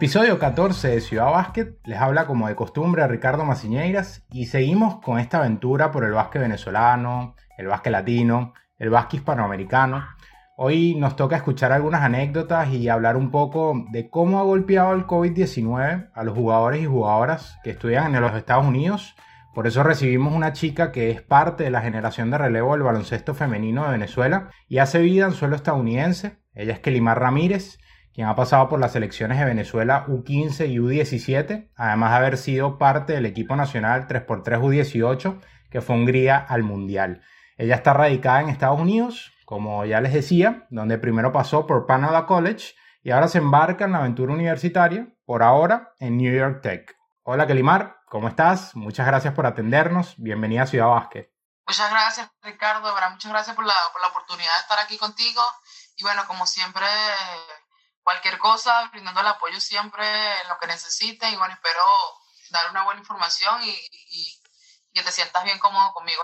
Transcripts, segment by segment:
Episodio 14 de Ciudad Básquet, les habla como de costumbre Ricardo Maciñeiras y seguimos con esta aventura por el básquet venezolano, el básquet latino, el básquet hispanoamericano. Hoy nos toca escuchar algunas anécdotas y hablar un poco de cómo ha golpeado el COVID-19 a los jugadores y jugadoras que estudian en los Estados Unidos. Por eso recibimos una chica que es parte de la generación de relevo del baloncesto femenino de Venezuela y hace vida en suelo estadounidense. Ella es Kelimar Ramírez quien ha pasado por las selecciones de Venezuela U15 y U17, además de haber sido parte del equipo nacional 3x3 U18 que fue Hungría al Mundial. Ella está radicada en Estados Unidos, como ya les decía, donde primero pasó por Panada College y ahora se embarca en la aventura universitaria, por ahora en New York Tech. Hola Kelimar, ¿cómo estás? Muchas gracias por atendernos. Bienvenida a Ciudad Vázquez. Muchas gracias Ricardo, muchas gracias por la, por la oportunidad de estar aquí contigo. Y bueno, como siempre, cualquier cosa, brindando el apoyo siempre en lo que necesiten y bueno, espero dar una buena información y, que te sientas bien cómodo conmigo,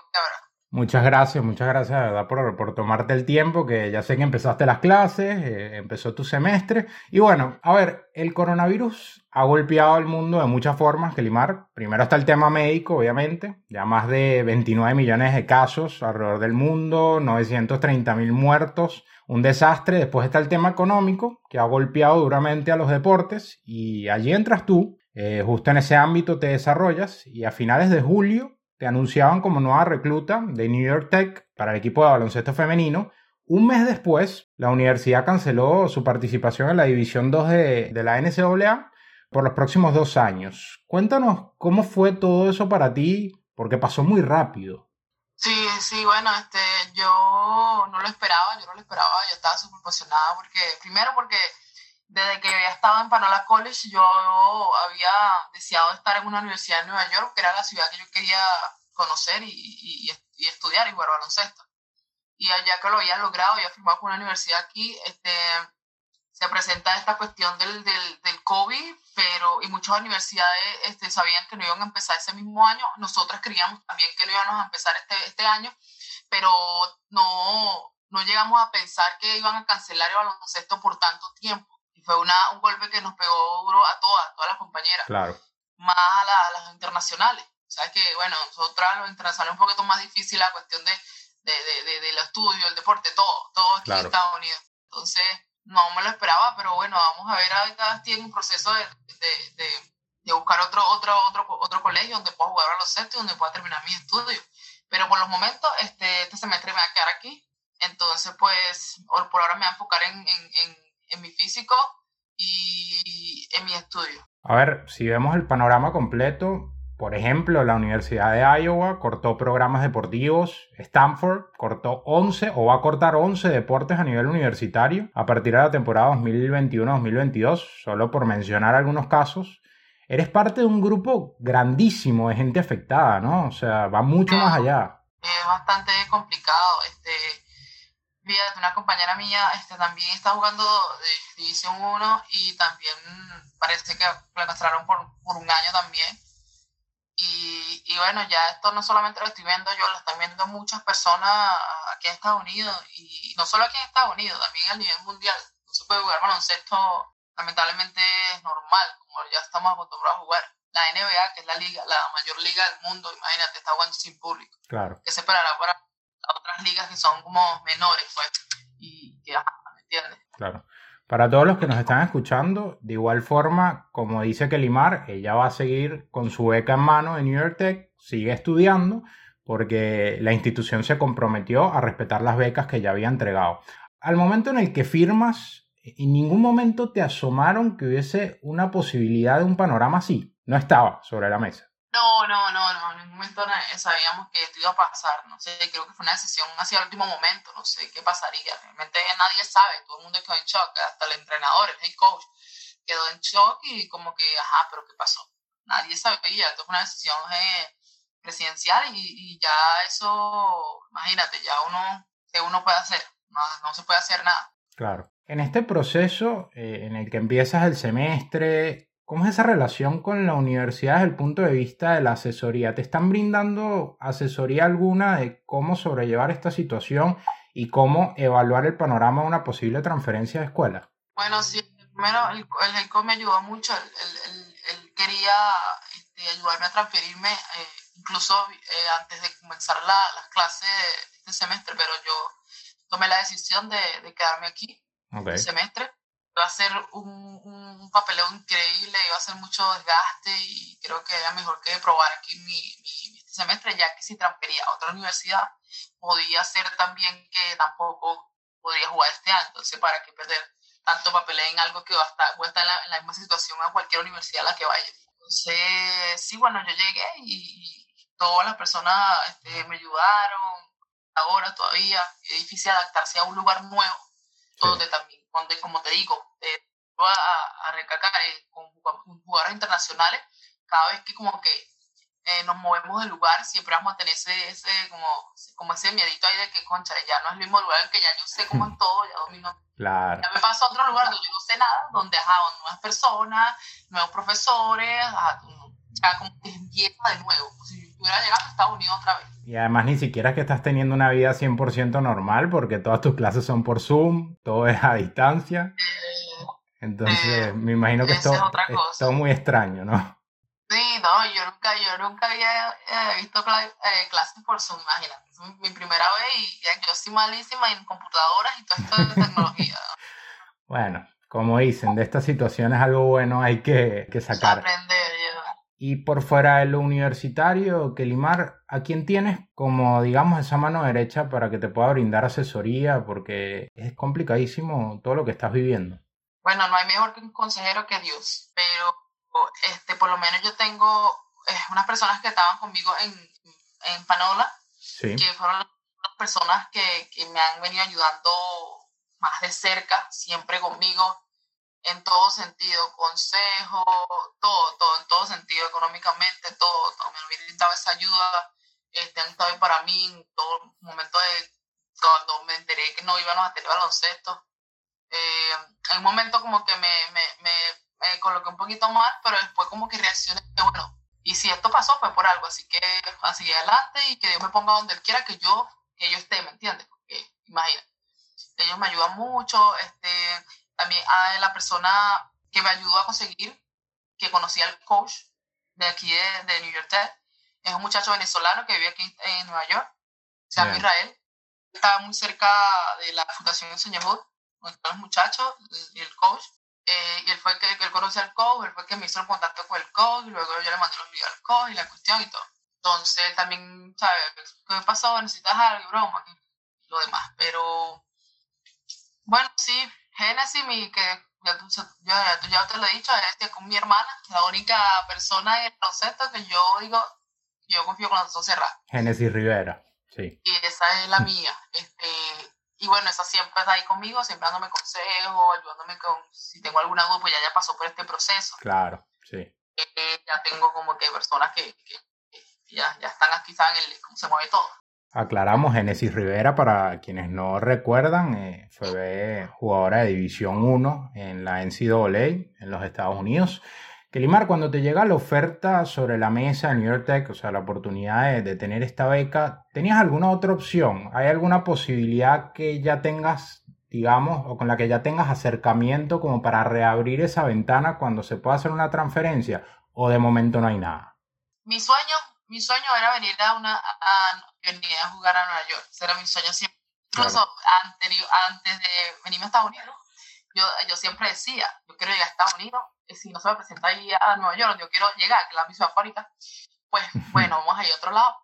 Muchas gracias, muchas gracias, verdad, por, por, tomarte el tiempo, que ya sé que empezaste las clases, eh, empezó tu semestre. Y bueno, a ver, el coronavirus ha golpeado al mundo de muchas formas, Kelimar. Primero está el tema médico, obviamente, ya más de 29 millones de casos alrededor del mundo, 930 mil muertos un desastre. Después está el tema económico, que ha golpeado duramente a los deportes, y allí entras tú, eh, justo en ese ámbito te desarrollas, y a finales de julio te anunciaban como nueva recluta de New York Tech para el equipo de baloncesto femenino. Un mes después, la universidad canceló su participación en la División 2 de, de la NCAA por los próximos dos años. Cuéntanos cómo fue todo eso para ti, porque pasó muy rápido. Sí, sí, bueno, este, yo no lo esperaba, yo no lo esperaba, yo estaba súper emocionada porque, primero porque desde que había estado en Panola College yo había deseado estar en una universidad en Nueva York, que era la ciudad que yo quería conocer y, y, y estudiar y jugar baloncesto. Y ya que lo había logrado, ya firmado con una universidad aquí, este, se presenta esta cuestión del, del, del, COVID, pero y muchas universidades este, sabían que no iban a empezar ese mismo año. Nosotras creíamos también que no íbamos a empezar este, este año, pero no, no llegamos a pensar que iban a cancelar el baloncesto por tanto tiempo. Y fue una, un golpe que nos pegó duro a todas, todas las compañeras. Claro. Más a, a las internacionales. Sabes que, bueno, nosotras los internacionales un poquito más difícil la cuestión de, de, de, de, del estudio, el deporte, todo, todo aquí en Estados Unidos. Entonces, no me lo esperaba, pero bueno, vamos a ver, ahorita en un proceso de, de, de, buscar otro, otro, otro, otro colegio donde pueda jugar a los centros y donde pueda terminar mis estudios. Pero por los momentos, este, este semestre me va a quedar aquí. Entonces, pues, por ahora me voy a enfocar en, en, en, mi físico y en mi estudio. A ver, si vemos el panorama completo, por ejemplo, la Universidad de Iowa cortó programas deportivos, Stanford cortó 11 o va a cortar 11 deportes a nivel universitario a partir de la temporada 2021-2022, solo por mencionar algunos casos. Eres parte de un grupo grandísimo de gente afectada, ¿no? O sea, va mucho más allá. Es bastante complicado. Este, fíjate, una compañera mía este, también está jugando de División 1 y también parece que la cancelaron por, por un año también y, y, bueno, ya esto no solamente lo estoy viendo yo, lo están viendo muchas personas aquí en Estados Unidos y no solo aquí en Estados Unidos, también a nivel mundial. No se puede jugar baloncesto, lamentablemente es normal, como ya estamos acostumbrados a jugar. La NBA, que es la liga, la mayor liga del mundo, imagínate, está jugando sin público. Claro. ¿Qué se esperará para otras ligas que son como menores, pues? Y que, ¿me entiendes? Claro. Para todos los que nos están escuchando, de igual forma, como dice Kelimar, ella va a seguir con su beca en mano en New York Tech, sigue estudiando, porque la institución se comprometió a respetar las becas que ya había entregado. Al momento en el que firmas, en ningún momento te asomaron que hubiese una posibilidad de un panorama así. No estaba sobre la mesa. No, no, no, no, en ningún momento sabíamos que esto iba a pasar, no sé, creo que fue una decisión hacia el último momento, no sé qué pasaría, realmente nadie sabe, todo el mundo quedó en shock, hasta el entrenador, el head coach, quedó en shock y como que, ajá, pero ¿qué pasó? Nadie sabía, esto fue una decisión eh, presidencial y, ya eso, imagínate, ya uno, ¿qué uno puede hacer? No, no se puede hacer nada. Claro. En este proceso eh, en el que empiezas el semestre, ¿Cómo es esa relación con la universidad desde el punto de vista de la asesoría? ¿Te están brindando asesoría alguna de cómo sobrellevar esta situación y cómo evaluar el panorama de una posible transferencia de escuela? Bueno, sí, primero el, el me ayudó mucho, él, quería este, ayudarme a transferirme, eh, incluso eh, antes de comenzar las clases de este semestre, pero yo tomé la decisión de, quedarme aquí okay. este semestre. Iba a ser un, papeleo increíble, iba a ser mucho desgaste y creo que era mejor que probar aquí mi, mi, este semestre, ya que si transfería a otra universidad, podía ser también que tampoco podría jugar este año. Entonces, ¿para qué perder tanto papel en algo que va a estar, voy a estar en la, misma situación a cualquier universidad a la que vaya. Entonces, sí, bueno, yo llegué y, todas las personas este, me ayudaron, ahora todavía, es difícil adaptarse a un lugar nuevo, donde también, donde, como te digo, eh, a, a recacar eh, con, jugadores internacionales, cada vez que como que eh, nos movemos del lugar, siempre vamos a tener ese, ese, como, como ese miedito ahí de que, concha, ya no es el mismo lugar en que ya yo sé cómo es todo, ya domino. Claro. Ya me paso a otro lugar donde yo no sé nada, donde, ajá, nuevas personas, nuevos profesores, ajá, ya como que empieza de nuevo. Si yo hubiera llegado a Estados Unidos otra vez. Y además ni siquiera es que estás teniendo una vida 100% normal, porque todas tus clases son por Zoom, todo es a distancia. Eh, Entonces, eh, me imagino que esto es todo muy extraño, ¿no? Sí, no, yo nunca, yo nunca había eh, visto eh, clases por Zoom, imagínate. Es mi, primera vez y yo soy malísima en computadoras y todo esto de tecnología. bueno, como dicen, de estas situaciones algo bueno hay que, que sacar. Aprender, Y por fuera de lo universitario, Kelimar, ¿a quién tienes como, digamos, esa mano derecha para que te pueda brindar asesoría? Porque es complicadísimo todo lo que estás viviendo. Bueno, no hay mejor que un consejero que Dios, pero este, por lo menos yo tengo eh, unas personas que estaban conmigo en, en Panola, que fueron las personas que, que, me han venido ayudando más de cerca, siempre conmigo, en todo sentido, consejo, todo, todo, en todo sentido, económicamente, todo, todo. me han brindado esa ayuda, este, han estado ahí para mí en todo momento de cuando me enteré que no íbamos a tener baloncesto. Eh, en un momento como que me, me, me me coloqué un poquito mal, pero después como que reaccioné, bueno, y si esto pasó fue por algo, así que así adelante y que Dios me ponga donde Él quiera que yo, que yo esté, ¿me entiendes? Porque imagina, ellos me ayudan mucho, este, también a la persona que me ayudó a conseguir, que conocí al coach de aquí de, de New York Tech, es un muchacho venezolano que vive aquí en Nueva York, se llama Israel, estaba muy cerca de la Fundación Enseñamud, donde están los muchachos y el coach, eh, y él fue el que, él conoció al coach, él fue el que me hizo el contacto con el coach, y luego yo le mandé los videos al coach y la cuestión y todo. Entonces él también sabe qué pasó, necesitas algo, broma, lo demás. Pero bueno, sí, Genesis, mi, que ya, tú, ya, ya te lo he dicho, es con mi hermana, la única persona en el concepto que yo digo, yo confío con los dos cerrados. Genesis Rivera, sí. Y esa es la mía. Este, y bueno, esa siempre está ahí conmigo, siempre dándome consejos, ayudándome con, si tengo alguna duda, pues ya ya pasó por este proceso. Claro, sí. Eh, ya tengo como que personas que, ya, ya están aquí, saben el, cómo se mueve todo. Aclaramos, Genesis Rivera, para quienes no recuerdan, eh, fue jugadora de División 1 en la NCAA en los Estados Unidos. Kelimar, cuando te llega la oferta sobre la mesa de New York Tech, o sea, la oportunidad de, tener esta beca, ¿tenías alguna otra opción? ¿Hay alguna posibilidad que ya tengas, digamos, o con la que ya tengas acercamiento como para reabrir esa ventana cuando se pueda hacer una transferencia? ¿O de momento no hay nada? Mi sueño, mi sueño era venir a una a, jugar a Nueva York. Ese era mi sueño siempre. Incluso antes de venirme a Estados Unidos, yo, yo siempre decía, yo quiero llegar a Estados Unidos si no se me presenta ahí a Nueva York, donde yo quiero llegar, que es la misma favorita, pues bueno, vamos a ir a otro lado.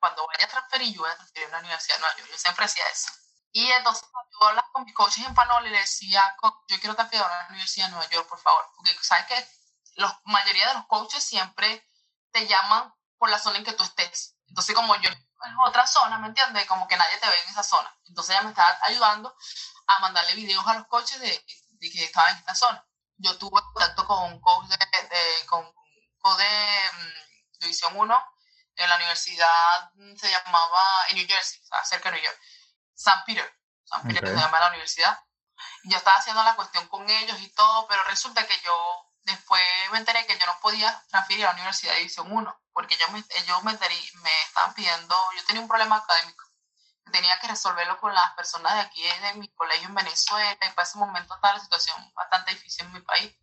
Cuando vaya a transferir, yo voy a transferir a una universidad de Nueva York. Yo siempre decía eso. Y entonces yo hablaba con mis coaches en Panol y le decía, yo quiero transferir a una universidad de Nueva York, por favor. Porque sabes que la mayoría de los coaches siempre te llaman por la zona en que tú estés. Entonces como yo en otra zona, ¿me entiendes? Como que nadie te ve en esa zona. Entonces ella me estaba ayudando a mandarle videos a los coaches de, de que estaba en esta zona yo tuve contacto con un coach de, con de mm, División 1 en la universidad, mm, se llamaba en New Jersey, cerca de New York, San Peter, San Peter se llama la universidad. Yo estaba haciendo la cuestión con ellos y todo, pero resulta que yo después me enteré que yo no podía transferir a la Universidad de División 1, porque ellos me, ellos me, me estaban pidiendo, yo tenía un problema académico, tenía que resolverlo con las personas de aquí de mi colegio en Venezuela y para ese momento estaba la situación bastante difícil en mi país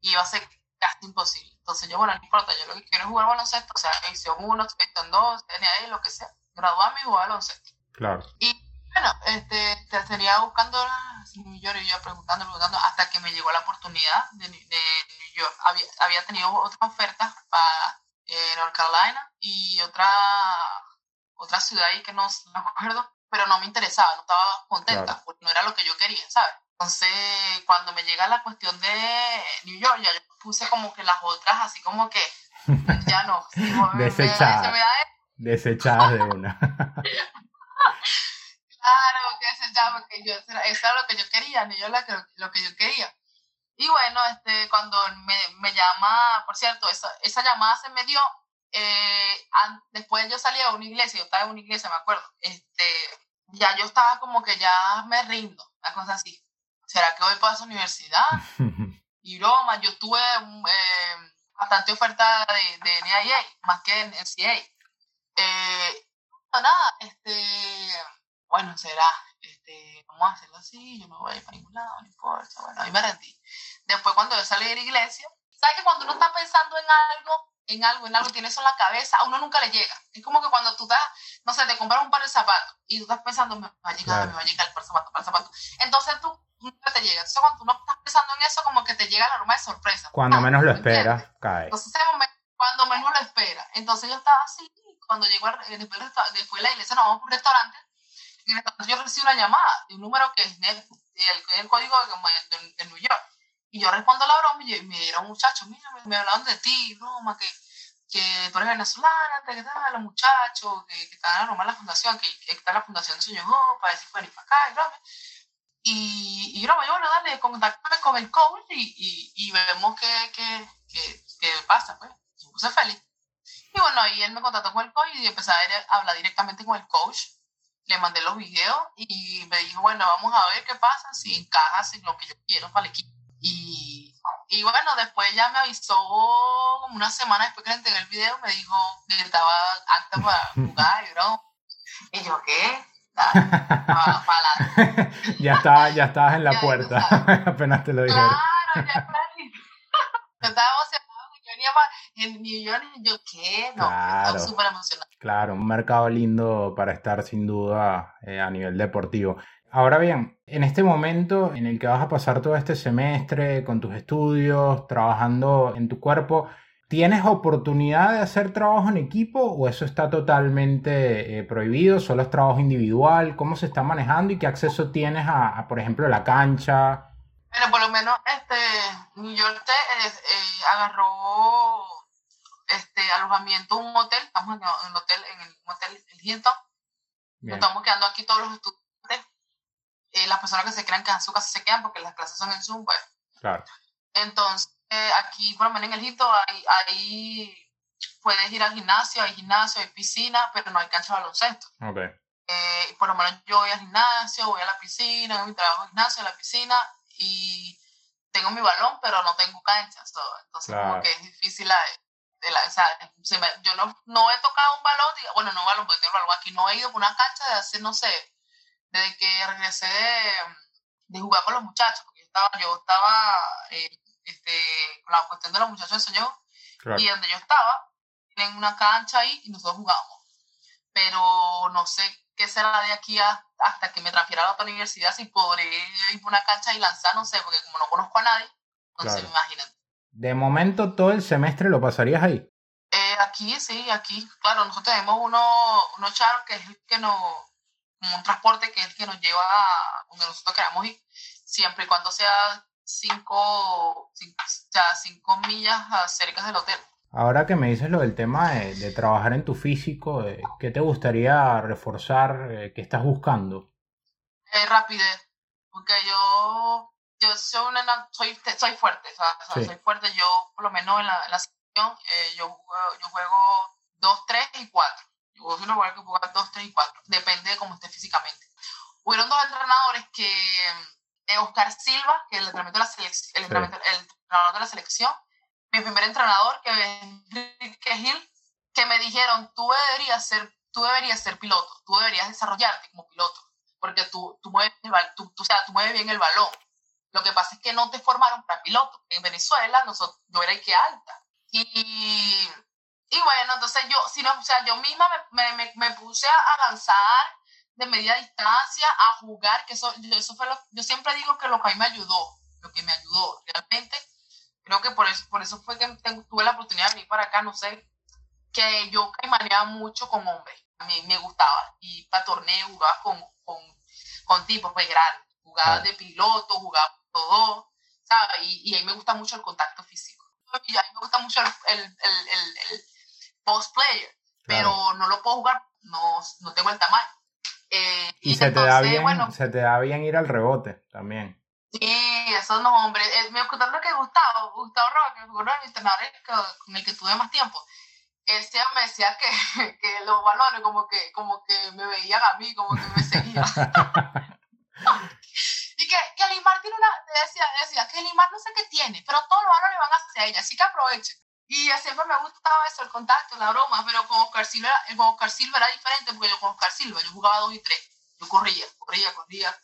y iba a ser casi imposible. Entonces yo, bueno, no importa, yo lo que quiero es jugar baloncesto, o sea, edición 1, edición 2, ahí, lo que sea, graduarme y jugar baloncesto. Claro. Y bueno, este, te tenía buscando yo preguntando, preguntando, hasta que me llegó la oportunidad de, de New York. Había, había tenido otras ofertas para eh, North Carolina y otra otra ciudad ahí que no me acuerdo, pero no me interesaba, no estaba contenta, porque no era lo que yo quería, ¿sabes? Entonces, cuando me llega la cuestión de New York, ya yo puse como que las otras, así como que ya no. Desechadas. Desechadas de una. claro, que desechadas, porque yo, eso era lo que yo quería, New York era lo que yo quería. Y bueno, este, cuando me, me llama, por cierto, esa, esa llamada se me dio eh, después yo salí a una iglesia, yo estaba en una iglesia, me acuerdo, este, ya yo estaba como que ya me rindo, una cosa así. ¿Será que voy para esa universidad? y broma, yo tuve eh, bastante oferta de, de NIA, más que en NCA. Eh, no, nada, este, bueno, será, este, vamos a hacerlo así, yo no voy a ir para ningún lado, no importa, bueno, ahí me rendí. Después cuando yo salí de la iglesia, ¿sabes que cuando uno está pensando en algo, en algo, en algo, tienes eso en la cabeza, a uno nunca le llega. Es como que cuando tú estás, no sé, te compras un par de zapatos y tú estás pensando, me va a llegar, me va a llegar el par de zapatos, par de zapatos. Entonces tú nunca te llega. Entonces cuando tú no estás pensando en eso, como que te llega la aroma de sorpresa. Cuando menos lo esperas, cae. Entonces ese momento, cuando menos lo esperas. Entonces yo estaba así, cuando llegó después, después de la iglesia, nos vamos a un restaurante, y en el restaurante yo recibo una llamada de un número que es el, el, código de, de New York. Y yo respondo la broma y me dieron muchachos, mira, me, hablaron de ti, broma, que, que tú eres venezolana, que tal, los muchachos, que, que están a la fundación, que, que, está la fundación de Sueño para decir, bueno, y para acá, y broma. Y, y broma, yo, bueno, dale, contactame con el coach y, y, vemos qué, qué, qué, qué pasa, pues. Yo puse feliz. Y bueno, ahí él me contactó con el coach y empecé a hablar directamente con el coach. Le mandé los videos y me dijo, bueno, vamos a ver qué pasa, si encajas en lo que yo quiero para el equipo. Y, bueno, después ya me avisó como una semana después que le entregué el video, me dijo que estaba acta para jugar y bro. Y yo, ¿qué? Para, para ya, estaba, ya estabas en la puerta, apenas te lo dijeron. Claro, ya Yo estaba emocionado, yo venía en New York y yo, ¿qué? No, claro, estaba súper emocionado. Claro, un mercado lindo para estar sin duda eh, a nivel deportivo. Ahora bien, en este momento en el que vas a pasar todo este semestre con tus estudios, trabajando en tu cuerpo, ¿tienes oportunidad de hacer trabajo en equipo o eso está totalmente eh, prohibido? ¿Solo es trabajo individual? ¿Cómo se está manejando y qué acceso tienes a, por ejemplo, la cancha? Bueno, por lo menos este, New York te, eh, agarró este, alojamiento un hotel, estamos en el hotel, en el hotel Hilton. Estamos quedando aquí todos los estudiantes eh, las personas que se crean que en su casa se quedan porque las clases son en Zoom, pues. Claro. Entonces, aquí, por lo menos en el Egipto, ahí, ahí, puedes ir al gimnasio, hay gimnasio, hay piscina, pero no hay cancha de baloncesto. Okay. Eh, por lo menos yo voy al gimnasio, voy a la piscina, mi trabajo en gimnasio, en la piscina, y tengo mi balón, pero no tengo canchas. Entonces, como que es difícil la, de la, o sea, yo no, no he tocado un balón, bueno, no balón, porque tengo balón aquí, no he ido por una cancha de hace, no sé, desde que regresé de, jugar con los muchachos, porque yo estaba, yo estaba eh, este, con la cuestión de los muchachos de Soñó, y donde yo estaba, en una cancha ahí y nosotros jugábamos. Pero no sé qué será de aquí hasta que me transfiera a la otra universidad, si podré ir por una cancha y lanzar, no sé, porque como no conozco a nadie, entonces claro. imagínate. De momento, todo el semestre lo pasarías ahí. Eh, aquí, sí, aquí, claro, nosotros tenemos uno, uno charo que es el que nos un transporte que es el que nos lleva a donde nosotros queramos ir, siempre y cuando sea cinco, cinco, cinco millas cerca del hotel. Ahora que me dices lo del tema de, trabajar en tu físico, eh, ¿qué te gustaría reforzar? Eh, ¿Qué estás buscando? Eh, rapidez, porque yo, yo soy, una, soy, soy fuerte, soy fuerte, yo por lo menos en la, en la sección, yo, yo juego 2, 3 y 4 yo jugadora que jugar 2, 3 y 4. Depende de cómo esté físicamente. Hubieron dos entrenadores que. Eh, Oscar Silva, que es el entrenador de la, selección, el, el entrenador de la selección. Mi primer entrenador, que es Enrique Gil, que me dijeron: tú deberías ser tú deberías ser piloto, tú deberías desarrollarte como piloto, porque tú, tú, mueves, el, tú, tú, o sea, tú mueves bien el balón. Lo que pasa es que no te formaron para piloto. En Venezuela nosotros, yo era que alta. Y, y bueno, entonces yo, si no, o sea, yo misma me, me, me puse a lanzar de media distancia, a jugar, que eso, eso fue lo, yo siempre digo que lo que a mí me ayudó, lo que me ayudó realmente, creo que por eso, por eso fue que tuve la oportunidad de venir para acá, no sé, que yo caimaneaba mucho con hombres, a mí me gustaba, y para torneos jugaba con, con, con tipos pues grandes, jugaba de piloto, jugaba todo, ¿sabes? Y, y a mí me gusta mucho el contacto físico. Y a mí me gusta mucho el, el, el, el post player, pero no lo puedo jugar, no, no tengo el tamaño. Eh, y, se, te da bien, bueno, se te da bien ir al rebote también. Sí, eso no, hombre. Eh, me gustó que Gustavo, Gustavo Roa, que fue uno de mis entrenadores con el que tuve más tiempo, él me decía que, que los balones como que, como que me veían a mí, como que me seguían. y que, que Limar tiene una, decía, decía que Limar no sé qué tiene, pero todos los balones van hacia ella, así que aprovechen. Y siempre me gustaba eso, el contacto, la broma, pero con Oscar Silva, con Oscar era diferente porque yo con Oscar Silva, yo jugaba dos y tres, yo corría, corría, corría.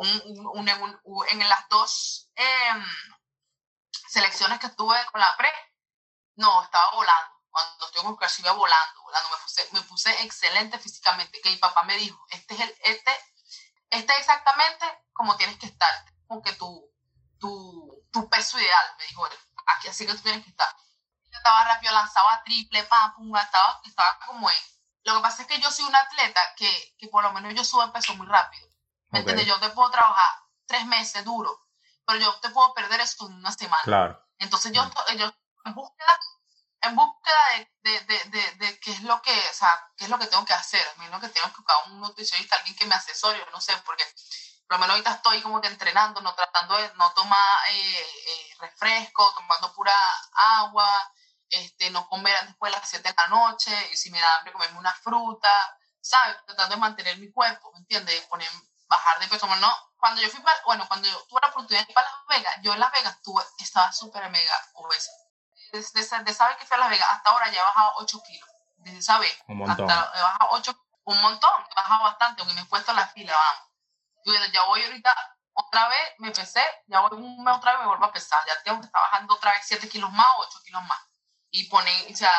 Un, un, en las dos eh, selecciones que tuve con la pre, no, estaba volando. Cuando estoy con Oscar Silva volando, volando, me puse, excelente físicamente, que mi papá me dijo, este es, el, este, este es exactamente como tienes que estar, que tu, tu, tu peso ideal, me dijo aquí así que tú tienes que estar estaba rápido, lanzaba triple, pam, pum, estaba, estaba como en. Lo que pasa es que yo soy un atleta que, que por lo menos yo subo peso muy rápido. ¿Me entiendes? Yo te puedo trabajar tres meses duro, pero yo te puedo perder eso en una semana. Claro. Entonces yo, yo en búsqueda, en búsqueda de, de, de, de, qué es lo que, o sea, qué es lo que tengo que hacer. A mí lo que tengo que buscar un nutricionista, alguien que me asesore, no sé, porque por lo menos ahorita estoy como que entrenando, no tratando de no tomar eh, eh, refresco, tomando pura agua, este, no comer después de las 7 de la noche, y si me da hambre comerme una fruta, ¿sabes? Tratando de mantener mi cuerpo, ¿me entiendes? Poner, bajar de peso. no, cuando yo fui para, bueno, cuando yo tuve la oportunidad de ir para Las Vegas, yo en Las Vegas tuve, estaba súper mega obesa. Desde, esa vez que fui a Las Vegas hasta ahora ya he bajado 8 kilos. Desde esa vez. Un montón. Hasta he bajado 8, un montón, he bajado bastante, aunque me he puesto la fila, vamos. Bueno, ya voy ahorita, otra vez me pesé, ya voy un mes otra vez me vuelvo a pesar. Ya tengo que estar bajando otra vez 7 kilos más o 8 kilos más y poner, o sea,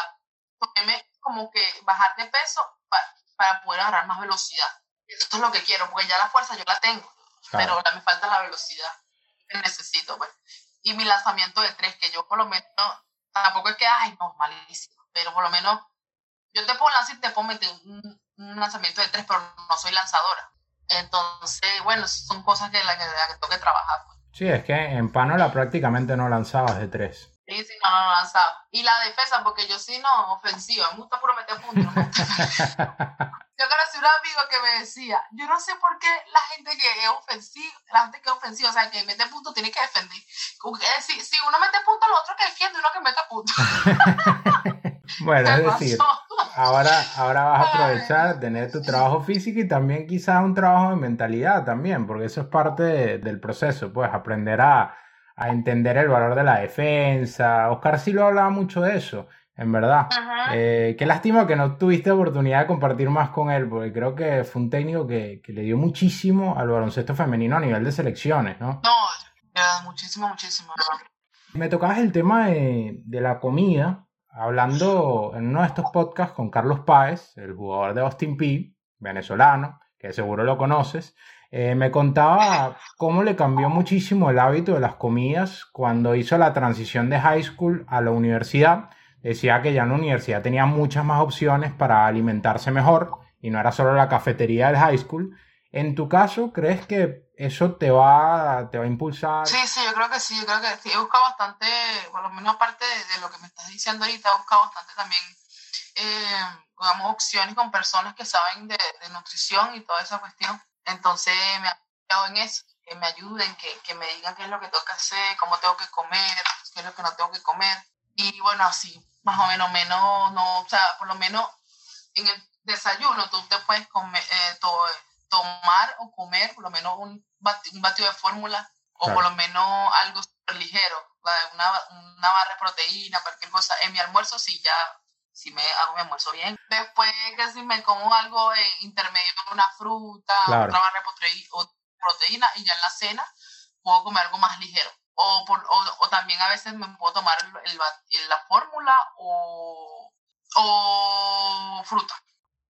ponerme como que bajar de peso para, para poder agarrar más velocidad. Esto es lo que quiero, porque ya la fuerza yo la tengo, pero ya me falta la velocidad que necesito. Pues. Y mi lanzamiento de tres, que yo por lo menos, tampoco es que, ay, no, malísimo, pero por lo menos yo te puedo lanzar y te puedo meter un, un lanzamiento de tres, pero no soy lanzadora. Entonces, bueno, son cosas que la que, la que tengo que trabajar. Pues. Sí, es que en Panola prácticamente no lanzabas de tres. Sí, no, no lanzaba. Y la defensa, porque yo sí no, ofensiva, me gusta puro meter puntos. No yo conocí un amigo que me decía, yo no sé por qué la gente que es ofensiva, la gente que es ofensiva, o sea, que mete puntos tiene que defender. Si, si uno mete puntos, lo otro que defiende uno que mete puntos. bueno, es decir, ahora, ahora vas a aprovechar, tener tu trabajo físico y también quizás un trabajo de mentalidad también, porque eso es parte del proceso, pues aprender a a entender el valor de la defensa. Oscar sí lo hablaba mucho de eso, en verdad. Eh, qué lástima que no tuviste oportunidad de compartir más con él, porque creo que fue un técnico que, que le dio muchísimo al baloncesto femenino a nivel de selecciones, ¿no? No, muchísimo, muchísimo. Me tocabas el tema de, de la comida, hablando en uno de estos podcasts con Carlos Páez, el jugador de Austin P, venezolano, que seguro lo conoces. Eh, me contaba cómo le cambió muchísimo el hábito de las comidas cuando hizo la transición de high school a la universidad. Decía que ya en la universidad tenía muchas más opciones para alimentarse mejor y no era solo la cafetería del high school. En tu caso, ¿crees que eso te va, te va a impulsar? Sí, sí, yo creo que sí, yo creo que sí. He buscado bastante, por lo menos aparte de, lo que me estás diciendo ahorita, he buscado bastante también, eh, digamos, opciones con personas que saben de, de nutrición y toda esa cuestión entonces me ha apoyado en eso, que me ayuden, que, que, me digan qué es lo que tengo que hacer, cómo tengo que comer, qué es lo que no tengo que comer. Y bueno, así, más o menos, menos, no, o sea, por lo menos en el desayuno tú te puedes comer, eh, tomar o comer por lo menos un, un batido de fórmula o por lo menos algo súper ligero, una, una barra de proteína, cualquier cosa. En mi almuerzo sí ya si me hago mi almuerzo bien. Después que si me como algo eh, intermedio, una fruta, otra barra de proteína, y ya en la cena puedo comer algo más ligero. O, por, o, también a veces me puedo tomar el, la fórmula o, o fruta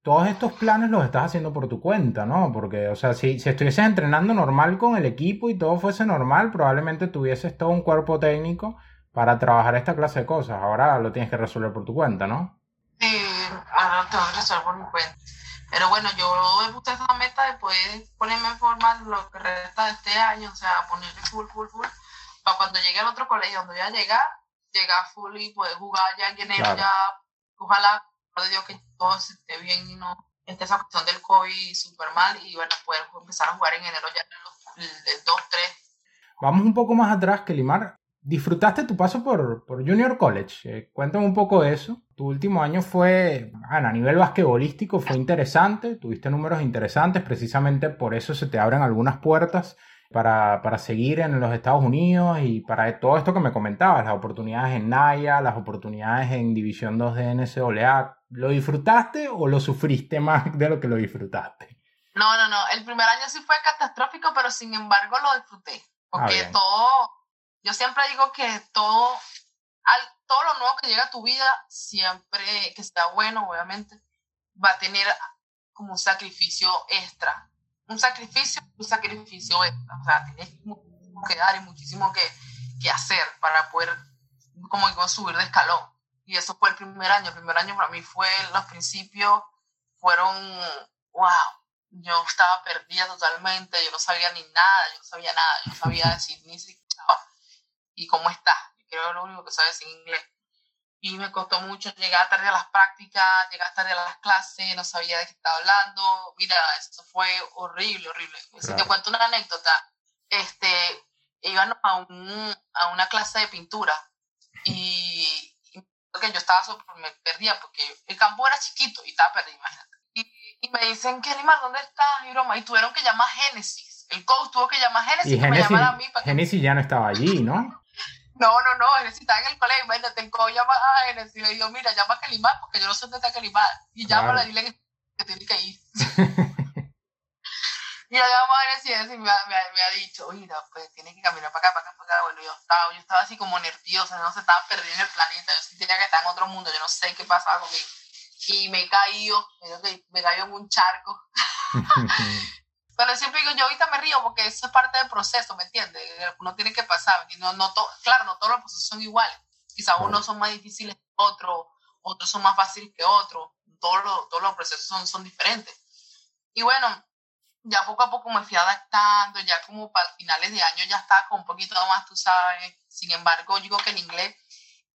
todos estos planes los estás haciendo por tu cuenta, ¿no? Porque, o sea, si, si estuvieses entrenando normal con el equipo y todo fuese normal, probablemente tuvieses todo un cuerpo técnico para trabajar esta clase de cosas. Ahora lo tienes que resolver por tu cuenta, ¿no? Sí, ahora lo tengo que resolver por mi cuenta. Pero bueno, yo he puesto esa meta de poder ponerme en forma lo que resta de este año, o sea, ponerle full, full, full, para cuando llegue al otro colegio donde voy a llegar, llegar full y poder jugar ya en enero, ya, ojalá de Dios que todo esté bien y no esté esa cuestión del COVID súper mal y bueno, poder empezar a jugar en enero ya en el 2, 3. Vamos un poco más atrás, Kelimar. Disfrutaste tu paso por, por Junior College. Eh, cuéntame un poco de eso. Tu último año fue, a nivel basquetbolístico, fue interesante. Tuviste números interesantes. Precisamente por eso se te abren algunas puertas para, para, seguir en los Estados Unidos y para todo esto que me comentabas, las oportunidades en Naya, las oportunidades en División 2 de NCAA. ¿Lo disfrutaste o lo sufriste más de lo que lo disfrutaste? No, no, no. El primer año sí fue catastrófico, pero sin embargo lo disfruté. Porque ah, todo, yo siempre digo que todo, al, todo lo nuevo que llega a tu vida, siempre que está bueno, obviamente, va a tener como un sacrificio extra un sacrificio, un sacrificio extra. O sea, tienes muchísimo que dar y muchísimo que, que hacer para poder, como digo, subir de escalón. Y eso fue el primer año. El primer año para mí fue, los principios fueron, wow, yo estaba perdida totalmente, yo no sabía ni nada, yo no sabía nada, yo no sabía decir ni siquiera, ¿y cómo estás? Creo que lo único que sabes es inglés y me costó mucho llegar tarde a las prácticas, llegar tarde a las clases, no sabía de qué estaba hablando. Mira, eso fue horrible, horrible. Si te cuento una anécdota, este, íbamos a, un, a una clase de pintura y, que yo estaba me perdía porque el campo era chiquito y estaba perdido, imagínate. Y, me dicen, ¿qué animal? ¿Dónde estás? Y broma, y tuvieron que llamar a Génesis. El coach tuvo que llamar a Génesis y, que me a mí. Para Génesis ya no estaba allí, ¿no? No, no, no, Genesis está en el colegio, imagínate, el cojo llama a Genesis y le digo, mira, llama a Calimán, porque yo no sé dónde está Calimán, y llama a dile que tiene que ir. y yo llamo a Genesis y Genesis me ha, me, me ha dicho, mira, pues tiene que caminar para acá, para acá, para acá, bueno, yo estaba, yo estaba así como nerviosa, no se estaba perdiendo en el planeta, yo sentía que estaba en otro mundo, yo no sé qué pasaba conmigo. Y me he caído, me he caído en un charco. Pero siempre digo, yo ahorita me río porque eso es parte del proceso, ¿me entiendes? Uno tiene que pasar. No, no claro, no todos los procesos son iguales. Quizás unos son más difíciles que otros, otros son más fáciles que otros. Todos los, todos los procesos son, son diferentes. Y bueno, ya poco a poco me fui adaptando, ya como para finales de año ya estaba con un poquito más, tú sabes. Sin embargo, yo digo que el inglés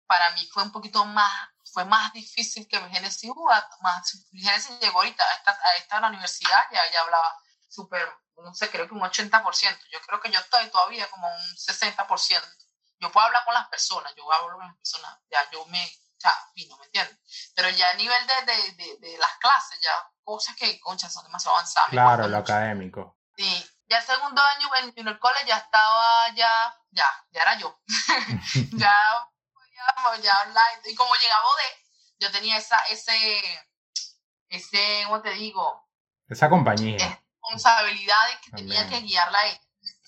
para mí fue un poquito más, fue más difícil que mi Génesis. Uh, más, mi Génesis llegó ahorita a esta, a esta la universidad, ya, ya hablaba súper, no sé, creo que un 80%. Yo creo que yo estoy todavía como un 60%. Yo puedo hablar con las personas, yo hablo con las personas, ya yo me, ya, vino, ¿me entiendes? Pero ya a nivel de, de, de, las clases, ya cosas que, conchas, son demasiado avanzadas. Claro, lo académico. Sí, ya el segundo año en el cole ya estaba, ya, ya, ya era yo. ya, ya, ya online. Y como llegaba de, yo tenía esa, ese, ese, ¿cómo te digo? Esa compañía responsabilidades que tenía que guiarla a ella.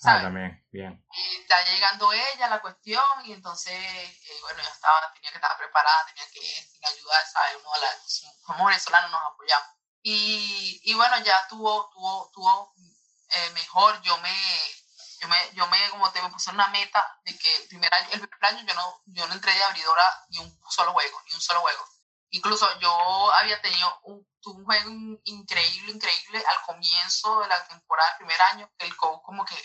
Ah, también, bien. Y está llegando ella la cuestión y entonces, eh, bueno, ya estaba, tenía que estar preparada, tenía que, ayudar, ¿sabes? Uno de las, como venezolanos nos apoyamos. Y, y bueno, ya tuvo, tuvo, tuvo eh, mejor, yo me, yo me, yo me, como te me puse una meta de que el primer año, el primer año yo no, yo no entré de abridora ni un solo juego, ni un solo juego. Incluso yo había tenido un, un juego increíble, increíble al comienzo de la temporada del primer año, que el coach como que...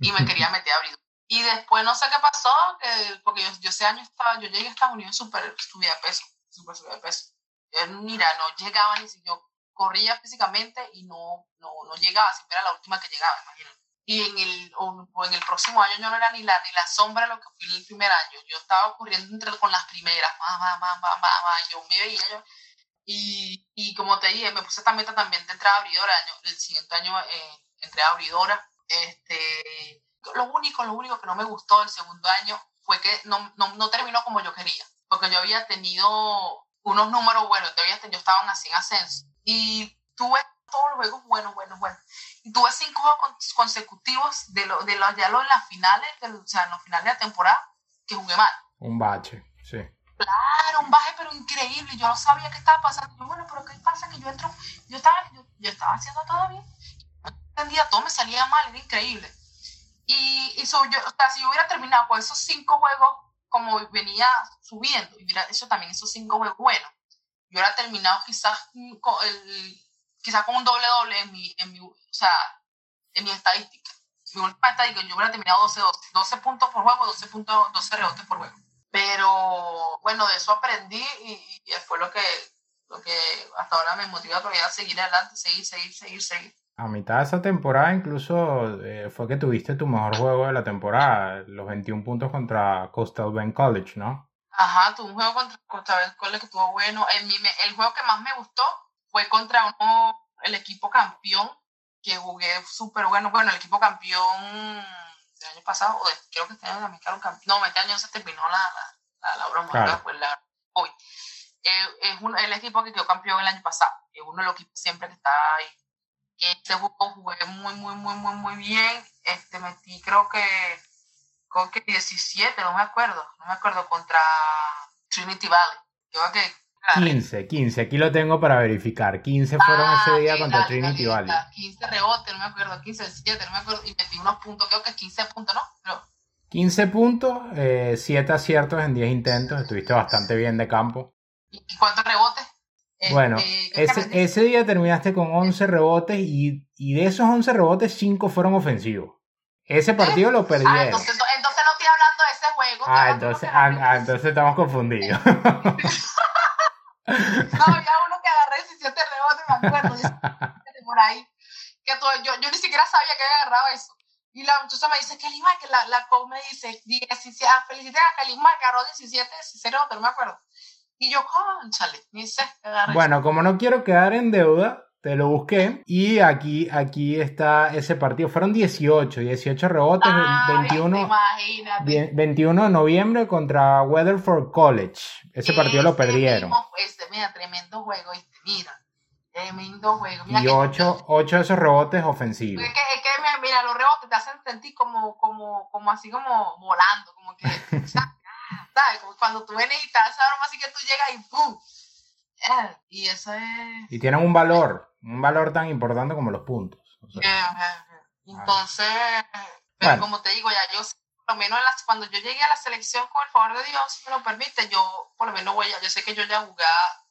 Y me quería meter a abrir. Y después no sé qué pasó, que, porque yo, yo, ese año estaba, yo llegué a Estados Unidos súper subida de peso, súper subida de peso. Yo, mira, no llegaba ni si yo corría físicamente y no, no, no llegaba, siempre era la última que llegaba, imagínate y en el, o, en el próximo año yo no era ni la, ni la sombra de lo que fui el primer año. Yo estaba corriendo entre, con las primeras, yo me veía yo. Y, y, como te dije, me puse esta meta también de entrar a abridora. El siguiente año eh, entré a abridora. Este, lo único, lo único que no me gustó el segundo año fue que no, no, no terminó como yo quería. Porque yo había tenido unos números buenos, todavía yo estaban así en ascenso. Y tuve todos los juegos buenos, buenos, buenos. Y tuve cinco juegos consecutivos de, lo, de los, ya lo, en las finales, o sea, en los finales de la temporada, que jugué mal. Un bache, sí. Claro, un baje, pero increíble. Yo no sabía qué estaba pasando. Yo, bueno, pero ¿qué pasa? Que yo entro, yo estaba, yo, yo estaba haciendo todo bien. entendía, todo me salía mal, era increíble. Y, y so, yo, o sea, si yo hubiera terminado con esos cinco juegos como venía subiendo, y mira, eso también, esos cinco juegos buenos, yo hubiera terminado quizás con, el, quizás con un doble doble en mi, en mi, o sea, en mi estadística. Mi última estadística, yo hubiera terminado 12, 12, 12 puntos por juego, 12, puntos, 12 rebotes por juego. Pero bueno, de eso aprendí y, y fue lo que, lo que hasta ahora me motiva todavía a seguir adelante, seguir, seguir, seguir, seguir. A mitad de esa temporada incluso eh, fue que tuviste tu mejor juego de la temporada, los 21 puntos contra Coastal Bend College, ¿no? Ajá, tuve un juego contra Coastal Bend College que estuvo bueno. El, el juego que más me gustó fue contra uno, el equipo campeón, que jugué súper bueno. Bueno, el equipo campeón del año pasado, o creo que este año también quedaron campeón. No, este año se terminó la, la, la, broma, claro. pues la, hoy. Eh, es un, el equipo que quedó campeón el año pasado, es uno de los equipos siempre que está ahí este juego jugué muy, muy, muy, muy, muy bien. Este, metí creo que, creo que 17, no me acuerdo, no me acuerdo, contra Trinity Valley. Creo que 15, 15, aquí lo tengo para verificar. 15 fueron ah, ese día contra Trinity Valley. 15 rebotes, no me acuerdo, 15, 17, no me acuerdo, y metí unos puntos, creo que 15 puntos, ¿no? Pero, 15 puntos, eh, 7 aciertos en 10 intentos, estuviste bastante bien de campo. ¿Y cuántos rebotes? Bueno, este, ese, ese, día terminaste con 11 rebotes y, y, de esos 11 rebotes, 5 fueron ofensivos. Ese partido lo perdieron. Ah, entonces, entonces, no estoy hablando de ese juego. Ah, entonces, ah, ah, entonces estamos confundidos. no, había uno que agarré 17 rebotes, me acuerdo. por ahí. Que todo, yo, yo ni siquiera sabía que había agarrado eso. Y la muchacha me dice, Kelly que la, la coach me dice, 17, felicité a Kelly que agarró 17, 16 rebotes, no me acuerdo. Y yo, conchale, ni sé. Bueno, como no quiero quedar en deuda, te lo busqué y aquí, aquí está ese partido. Fueron 18, 18 rebotes, Ay, 21, 21 de noviembre contra Weatherford College. Ese partido lo perdieron. Este, mira, tremendo juego, este, mira. Tremendo juego. Mira y 8, 8 de esos rebotes ofensivos. Es que, es que, mira, los rebotes te hacen sentir como, como, como así como volando, como que... ¿sabes? Como cuando tú vienes y te das esa broma así que tú llegas y ¡pum! Eh, y eso es... Y tienen un valor, un valor tan importante como los puntos. O sea, eh, entonces, pero bueno. como te digo, ya yo, por lo menos las, cuando yo llegué a la selección, con el favor de Dios, si me lo permite, yo por lo menos voy a, yo sé que yo ya jugué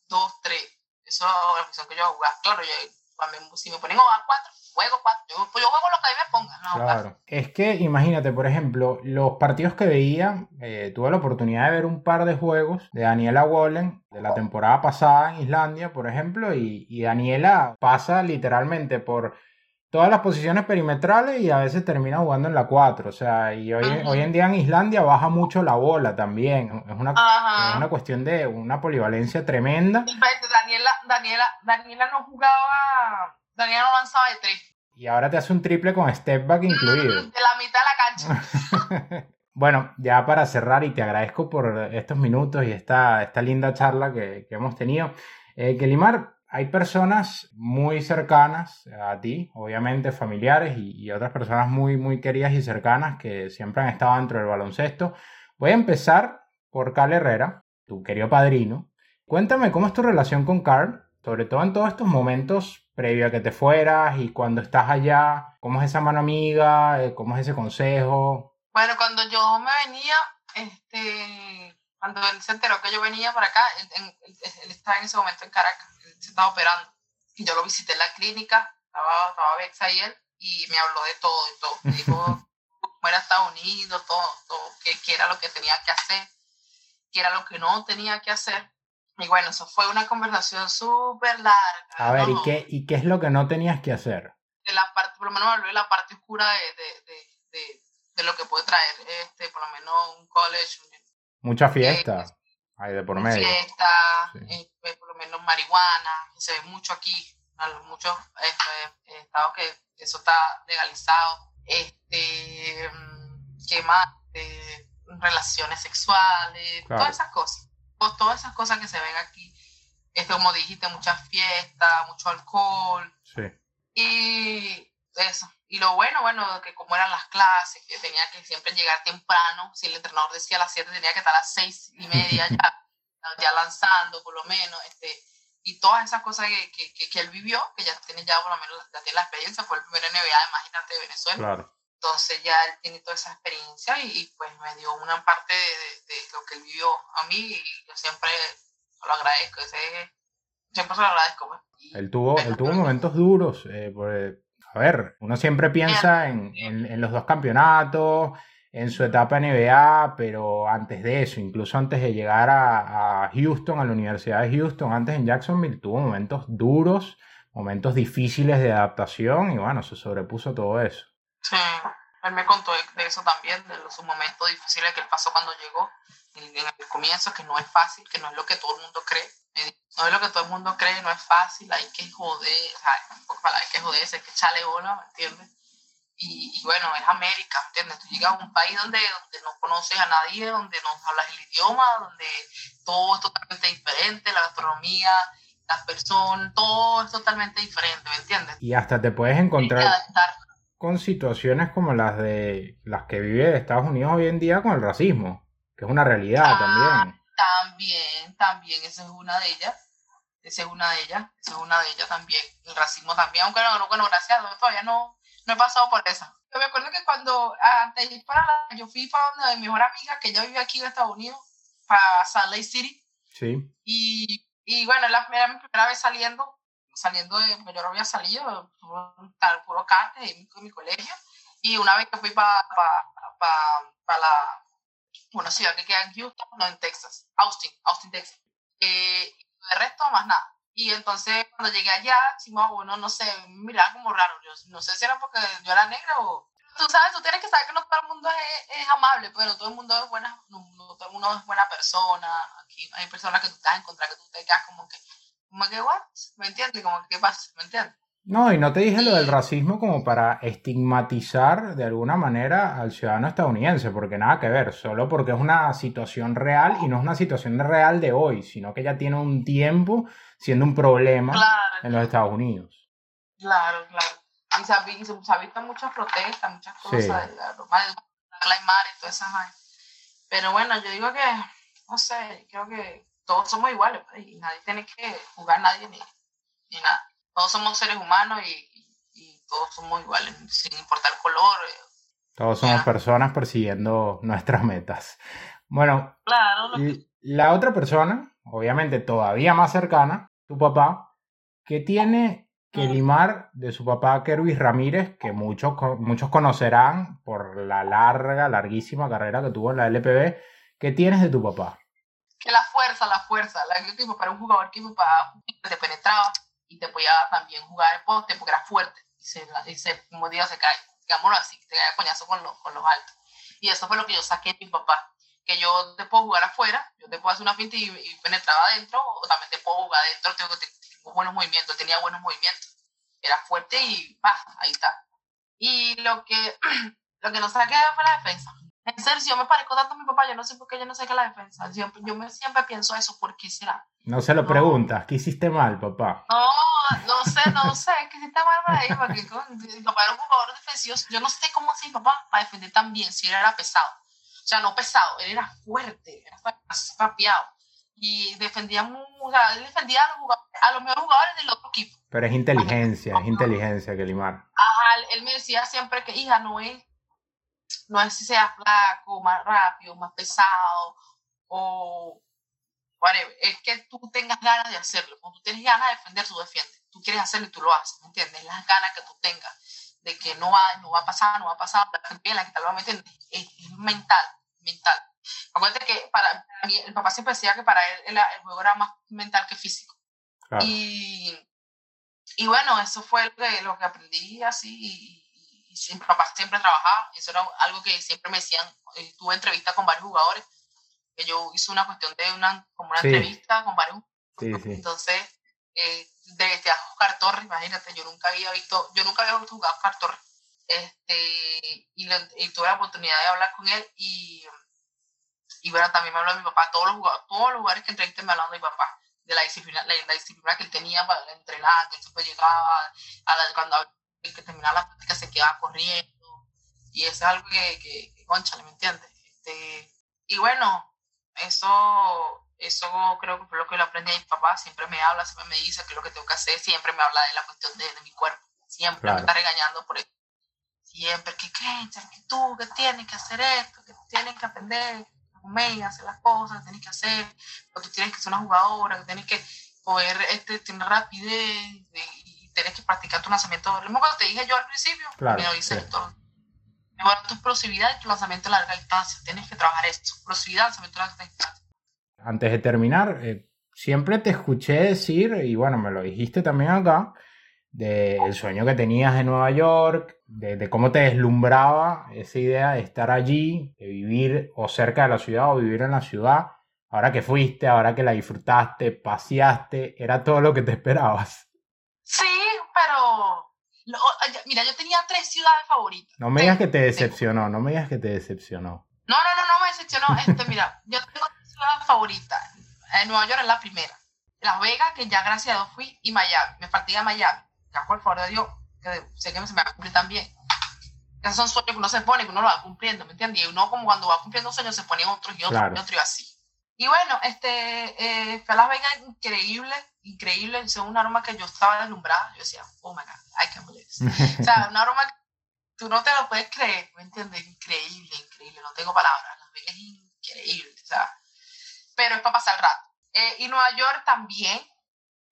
dos, tres, eso es la posición que yo jugué. Claro, yo, si me ponen a cuatro, juego cuatro, yo, pues yo juego lo que a mí me pongan. No, claro. Es que imagínate, por ejemplo, los partidos que veía, eh, tuve la oportunidad de ver un par de juegos de Daniela Wallen de la temporada pasada en Islandia, por ejemplo, y, y Daniela pasa literalmente por todas las posiciones perimetrales y a veces termina jugando en la 4. O sea, y hoy, hoy en día en Islandia baja mucho la bola también. Es una, es una cuestión de una polivalencia tremenda. Daniela, Daniela, Daniela no jugaba Daniel no lanzaba de tres. Y ahora te hace un triple con step back incluido. De la mitad de la cancha. bueno, ya para cerrar, y te agradezco por estos minutos y esta, esta linda charla que, que hemos tenido. Eh, Kelimar, hay personas muy cercanas a ti, obviamente familiares y, y, otras personas muy, muy queridas y cercanas que siempre han estado dentro del baloncesto. Voy a empezar por Carl Herrera, tu querido padrino. Cuéntame cómo es tu relación con Carl, sobre todo en todos estos momentos previo a que te fueras y cuando estás allá, ¿cómo es esa mano amiga? Eh, ¿Cómo es ese consejo? Bueno, cuando yo me venía, este, cuando él se enteró que yo venía para acá, él, él, estaba en ese momento en Caracas, él se estaba operando. Y yo lo visité en la clínica, estaba, estaba Bex ahí él, y me habló de todo, de todo. Me dijo cómo era Estados Unidos, todo, todo, qué, qué era lo que tenía que hacer, qué era lo que no tenía que hacer. Y bueno, eso fue una conversación súper larga. A ver, ¿y, qué, ¿y qué es lo que no tenías que hacer? De la parte, por lo menos de la parte oscura de, de, de, de, lo que puede traer, este, por lo menos un college. Mucha fiesta. Eh, hay de por medio. Fiesta, sí. eh, por lo menos marihuana, se ve mucho aquí, en muchos este, estados que eso está legalizado. Este, ¿Qué más? relaciones sexuales, claro. todas esas cosas todas esas cosas que se ven aquí. este, como dijiste, muchas fiestas, mucho alcohol. Sí. Y eso. Y lo bueno, bueno, que como eran las clases, que tenía que siempre llegar temprano, si el entrenador decía a las 7, tenía que estar a las 6 y media ya, ya lanzando por lo menos, este, y todas esas cosas que, que, que, él vivió, que ya tiene ya por lo menos ya tiene la experiencia, fue el primer NBA, imagínate, de Venezuela. Claro. Entonces ya él tiene toda esa experiencia y, pues me dio una parte de, de, lo que él vivió a mí y yo siempre lo agradezco, ese, siempre se lo agradezco. Pues. él tuvo, él tuvo momentos duros, eh, a ver, uno siempre piensa en, en, en, los dos campeonatos, en su etapa NBA, pero antes de eso, incluso antes de llegar a, a, Houston, a la Universidad de Houston, antes en Jacksonville, tuvo momentos duros, momentos difíciles de adaptación y bueno, se sobrepuso todo eso. Sí, él me contó de eso también, de los momentos difíciles que él pasó cuando llegó, en, el comienzo, que no es fácil, que no es lo que todo el mundo cree no es lo que todo el mundo cree, no es fácil, hay que joder, o sea, hay que joderse, hay que echarle bola, ¿me entiendes? Y, y, bueno, es América, ¿me entiendes? Tú llegas a un país donde, donde no conoces a nadie, donde no hablas el idioma, donde todo es totalmente diferente, la gastronomía, las personas, todo es totalmente diferente, ¿me entiendes? Y hasta te puedes encontrar con situaciones como las de las que vive Estados Unidos hoy en día con el racismo, que es una realidad ah, también. También, también, esa es una de ellas. Esa es una de ellas, esa es una de ellas también. El racismo también, aunque no, bueno, gracias a Dios, todavía no, no he pasado por esa. Yo me acuerdo que cuando, antes de ir para la, yo fui para donde mi mejor amiga, que ella vive aquí en Estados Unidos, para Salt Lake City. Sí. Y, y bueno, la, era mi primera vez saliendo, saliendo de, yo no había salido, tal puro cante en mi, colegio. Y una vez que fui para pa, pa, pa la, una ciudad que queda en Houston, no en Texas, Austin, Austin, Texas. Eh, el resto, más nada. Y entonces, cuando llegué allá, bueno, no sé, miraba como raro. Yo no sé si era porque yo era negra o... Tú sabes, tú tienes que saber que no todo el mundo es, es amable, pero todo el mundo es buena, no, no, todo el mundo es buena persona. Aquí hay personas que tú te vas a encontrar que tú te quedas como que, como que, what? ¿Me entiendes? Como que, ¿qué pasa? ¿Me entiendes? No, y no te dije lo del racismo como para estigmatizar de alguna manera al ciudadano estadounidense, porque nada que ver, solo porque es una situación real y no es una situación real de hoy, sino que ya tiene un tiempo siendo un problema claro, en los Estados Unidos. Claro, claro. Y se, ha, se ha visto muchas protestas, muchas cosas, sí. de la broma de Mar y todas esas. Pero bueno, yo digo que, no sé, creo que todos somos iguales pues, y nadie tiene que jugar nadie ni, ni nada todos somos seres humanos y, y, todos somos iguales, sin importar el color. Eh, todos somos ya. personas persiguiendo nuestras metas. Bueno, claro, la otra persona, obviamente todavía más cercana, tu papá, que tiene que limar de su papá Kervis Ramírez, que muchos, muchos conocerán por la larga, larguísima carrera que tuvo en la LPB. ¿Qué tienes de tu papá? La fuerza, la fuerza, la para un jugador que te penetraba, y te podía también jugar el poste porque era fuerte y se, se cae, digámoslo así, te cae coñazo con, los, con los altos. Y eso fue lo que yo saqué de mi papá, que yo te puedo jugar afuera, yo te puedo hacer una finta y, penetraba adentro, o también te puedo jugar adentro, tengo, tengo buenos movimientos, tenía buenos movimientos, era fuerte y ahí está. Y lo que, lo que no saqué fue la defensa. En serio, si yo me parezco tanto a mi papá, yo no sé por qué yo no sé qué es la defensa. Yo, yo me, siempre pienso eso, ¿por qué será? No se lo no. preguntas, ¿qué hiciste mal, papá? No, no sé, no sé, ¿qué hiciste mal para ahí? Porque mi papá era un jugador defensivo. Yo no sé cómo hacía mi papá para defender tan bien, si él era pesado. O sea, no pesado, él era fuerte, era papeado. Y defendía, muy, él defendía a los, a los mejores jugadores del otro equipo. Pero es inteligencia, es inteligencia, Kelimar. Ajá, él me decía siempre que, hija, no es no es si seas flaco, más rápido, más pesado o whatever. Es que tú tengas ganas de hacerlo. Cuando tú tienes ganas de defender, tú defiendes. Tú quieres hacerlo y tú lo haces, ¿me entiendes? Las ganas que tú tengas de que no va, no va a pasar, no va a pasar, la que tal ¿me entiendes? Es, es, mental, mental. Acuérdate que para, para mí, el papá siempre decía que para él el, el juego era más mental que físico. Claro. Y, y bueno, eso fue lo que, lo que aprendí así mi papá siempre trabajaba, eso era algo que siempre me decían, eh, tuve entrevistas con varios jugadores, que yo hice una cuestión de una, como una sí. entrevista con varios sí, sí. entonces, eh, desde a Oscar Torres, imagínate, yo nunca había visto, yo nunca había visto jugar a Oscar Torres, este, y, le, y, tuve la oportunidad de hablar con él, y, y bueno, también me habló de mi papá, todos los, jugadores, todos los lugares que entrevisté me hablaron de mi papá, de la disciplina, la, disciplina que él tenía para entrenar, que él siempre llegaba, a la, cuando que terminaba la práctica se quedaba corriendo, y es algo que, que, que concha, ¿me entiendes? Este, y bueno, eso, eso creo que fue lo que lo aprendí a mi papá, siempre me habla, siempre me dice qué es lo que tengo que hacer, siempre me habla de la cuestión de, de mi cuerpo, siempre me está regañando por eso. Siempre, que qué, que tú, que tienes que hacer esto, que tienes que aprender, comer, hacer las cosas, que tienes que hacer, que tú tienes que ser una jugadora, que tienes que poder este, tener rapidez y tienes que practicar tu lanzamiento. Lo mismo que te dije yo al principio, claro, me lo dice sí. todo Mejorar tu explosividad y tu lanzamiento a larga distancia. Tienes que trabajar esto. Explosividad, lanzamiento a larga distancia. Antes de terminar, eh, siempre te escuché decir, y bueno, me lo dijiste también acá, del sueño que tenías de Nueva York, de, de, cómo te deslumbraba esa idea de estar allí, de vivir o cerca de la ciudad o vivir en la ciudad. Ahora que fuiste, ahora que la disfrutaste, paseaste, era todo lo que te esperabas. Sí, pero no, mira, yo tenía tres ciudades favoritas. No me digas que te decepcionó, no me digas que te decepcionó. No, no, no, no me decepcionó. Este, mira, yo tengo tres ciudades favoritas. En Nueva York es la primera. Las Vegas, que ya gracias a Dios fui, y Miami. Me partí a Miami. Ya por favor de Dios, que sé que se me va a cumplir también. Esos son sueños que uno se pone, que uno lo va cumpliendo, ¿me entiendes? Y uno como cuando va cumpliendo sueños se ponen otros y otros claro. y otros y así. Y bueno, este, eh, fue a Las Vegas increíble, increíble. Es un aroma que yo estaba deslumbrada. Yo decía, oh my God, I can't believe this. o sea, un aroma que tú no te lo puedes creer, ¿me entiendes? Increíble, increíble. No tengo palabras. Las Vegas es increíble, o sea. Pero es para pasar el rato. Eh, y Nueva York también.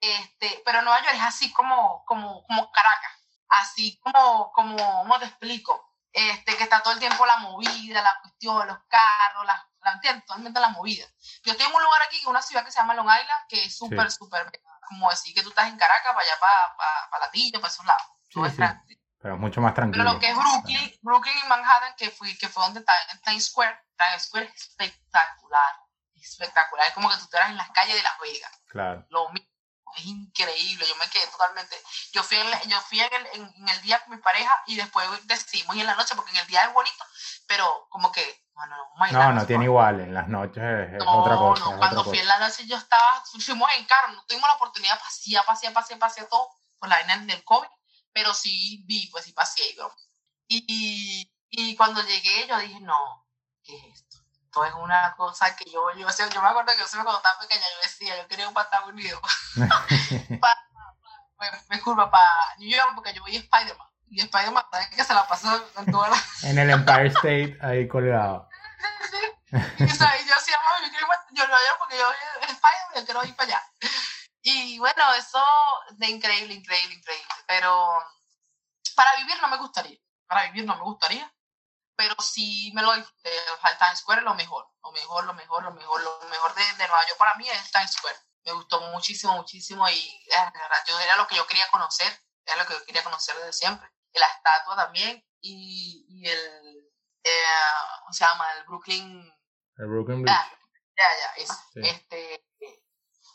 Este, pero Nueva York es así como, como, como Caracas. Así como, como, ¿cómo te explico? Este, que está todo el tiempo la movida, la cuestión, los carros, la entiendo, totalmente la movida. Yo estoy en un lugar aquí, una ciudad que se llama Long Island, que es súper, sí. súper, como decir que tú estás en Caracas, para allá, para, para, para Latillo, para esos lados. Sí, sí. Pero mucho más tranquilo. Pero lo que es Brooklyn, Brooklyn y Manhattan, que, fui, que fue donde está en Times Square, Times Square es espectacular, espectacular. Es como que tú estás en las calles de Las Vegas. Claro. Lo mismo. Es increíble, yo me quedé totalmente. Yo fui, en, yo fui en, el, en, en el día con mi pareja y después decidimos ir en la noche porque en el día es bonito, pero como que no, no, no, tiene igual, en las noches es, no, otra cosa. No, cuando otra fui cosa. en la noche yo estaba, fuimos en carro, no tuvimos la oportunidad pasear, pasear, pasear, pasear todo por la vaina del COVID, pero sí vi, pues sí. Y, y, y cuando llegué yo dije, no, ¿qué es esto? Esto es una cosa que yo, yo, yo me acuerdo que yo cuando estaba pequeña yo decía, yo quería un para Estados Unidos. me, me curva para New York porque yo vi Spider-Man. Y Spider-Man también que se la pasó en toda la... en el Empire State ahí colgado. y, o sea, y yo decía, yo quiero yo lo veo porque yo vi Spider-Man y yo quiero ir para allá. Y bueno, eso de increíble, increíble, increíble. Pero para vivir no me gustaría. Para vivir no me gustaría. Pero sí me lo disfruté. El Times Square es lo mejor. Lo mejor, lo mejor, lo mejor. Lo mejor de, de Nueva York para mí es el Times Square. Me gustó muchísimo, muchísimo. Y verdad, yo era lo que yo quería conocer. Era lo que yo quería conocer desde siempre. La estatua también. Y, y el. Eh, ¿Cómo se llama? El Brooklyn. El Brooklyn Bridge. Ah, ya, ya, eso. Sí. Este,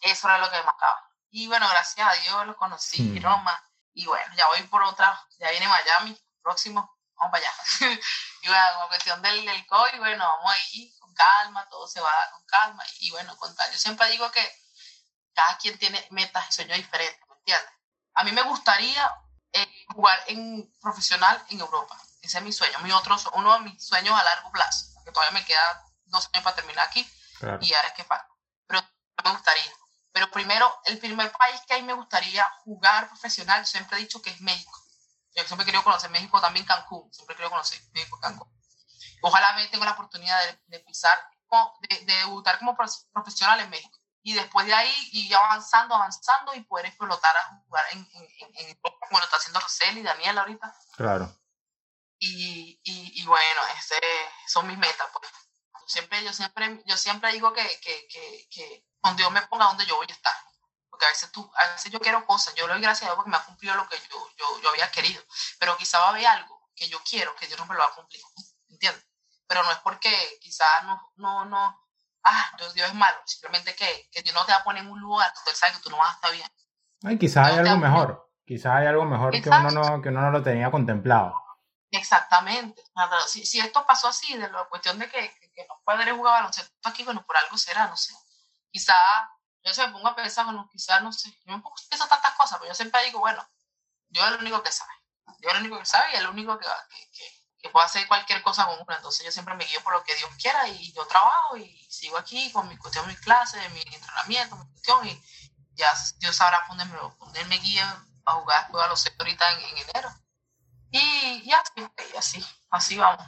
eso era lo que me mataba. Y bueno, gracias a Dios los conocí, Hmm. Roma. Y bueno, ya voy por otra, ya viene Miami, próximo, vamos para allá. y bueno, con cuestión del, del COVID, bueno, vamos ahí con calma, todo se va a dar con calma. Y bueno, con tal. Yo siempre digo que cada quien tiene metas y sueños diferentes, ¿me entiendes? A mí me gustaría eh, jugar en profesional en Europa. Ese es mi sueño, mi otro, uno de mis sueños a largo plazo, porque todavía me queda dos años para terminar aquí Claro. y ahora es que falta. Pero me gustaría. Pero primero, el primer país que a mí me gustaría jugar profesional, siempre he dicho que es México. Yo siempre he querido conocer México, también Cancún, siempre he querido conocer México, Cancún. Ojalá me tenga la oportunidad de, de pisar, de, de debutar como prof- profesional en México. Y después de ahí ir avanzando, avanzando y poder explotar a jugar en, en, en, en Europa, como lo está haciendo Roseli y Daniel ahorita. Claro. Y, y, y bueno, ese son mis metas. Pues. Siempre, yo, siempre, yo siempre digo que, que, que, que donde Dios me ponga, donde yo voy a estar. Porque a veces, tú, a veces yo quiero cosas, yo le doy gracias a Dios porque me ha cumplido lo que yo, yo, yo había querido. Pero quizá va a haber algo que yo quiero que Dios no me lo va a cumplir. ¿Entiendes? Pero no es porque quizá no, no, no, ah, Dios, Dios es malo. Simplemente que, que Dios no te va a poner en un lugar que tú sabes que tú no vas a estar bien. Ay, quizás hay No algo mejor. Quizás hay algo mejor que uno, no, que uno no lo tenía contemplado. Exactamente. Si, si esto pasó así, de la cuestión de que, que, que no poder jugar baloncesto aquí, bueno, por algo será, no sé. Quizá yo se me pongo a pensar, bueno, quizás, no sé, yo me pongo a pensar tantas cosas, pero yo siempre digo, bueno, yo es el único que sabe, yo es el único que sabe y el único que, que, que, puede hacer cualquier cosa con uno, entonces yo siempre me guío por lo que Dios quiera y yo trabajo y sigo aquí con mi cuestión, mis clases, mi entrenamiento, mi cuestión y ya Dios sabrá ponerme, ponerme guía a jugar después a los seis ahorita en, enero. Y, y así, y así, así vamos,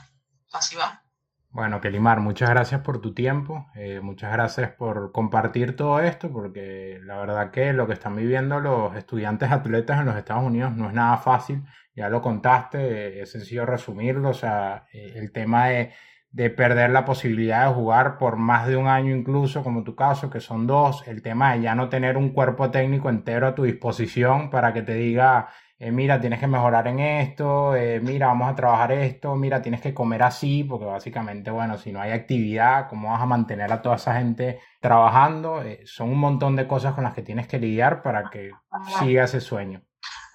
así vamos. Bueno, Kelimar, muchas gracias por tu tiempo, eh, muchas gracias por compartir todo esto, porque la verdad que lo que están viviendo los estudiantes atletas en los Estados Unidos no es nada fácil, ya lo contaste, es sencillo resumirlo, o sea, eh, el tema de, de perder la posibilidad de jugar por más de un año incluso, como tu caso, que son dos, el tema de ya no tener un cuerpo técnico entero a tu disposición para que te diga eh, mira, tienes que mejorar en esto, eh, mira, vamos a trabajar esto, mira, tienes que comer así, porque básicamente, bueno, si no hay actividad, ¿cómo vas a mantener a toda esa gente trabajando? Eh, son un montón de cosas con las que tienes que lidiar para que siga ese sueño.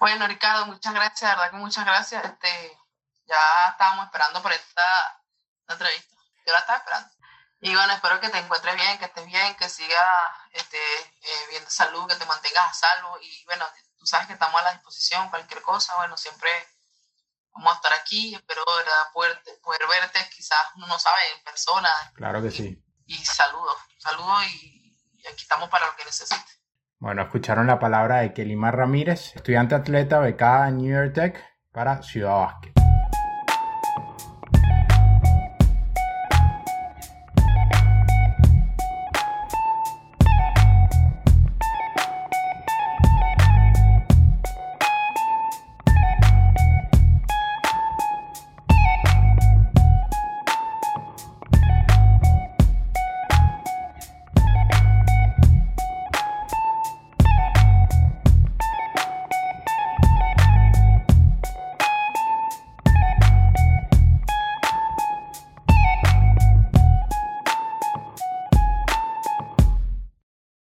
Bueno, Ricardo, muchas gracias, de verdad que muchas gracias. Este, ya estábamos esperando por esta, entrevista. Yo la estaba esperando. Y bueno, espero que te encuentres bien, que estés bien, que sigas este, bien de salud, que te mantengas a salvo. Y bueno, tú sabes que estamos a la disposición, cualquier cosa, bueno, siempre vamos a estar aquí, espero ¿verdad? Poder, poder verte, quizás uno no sabe en persona. Claro que sí. Y, saludos, saludos y, y, aquí estamos para lo que necesite. Bueno, escucharon la palabra de Kelimar Ramírez, estudiante atleta becada en New York Tech para Ciudad Vázquez.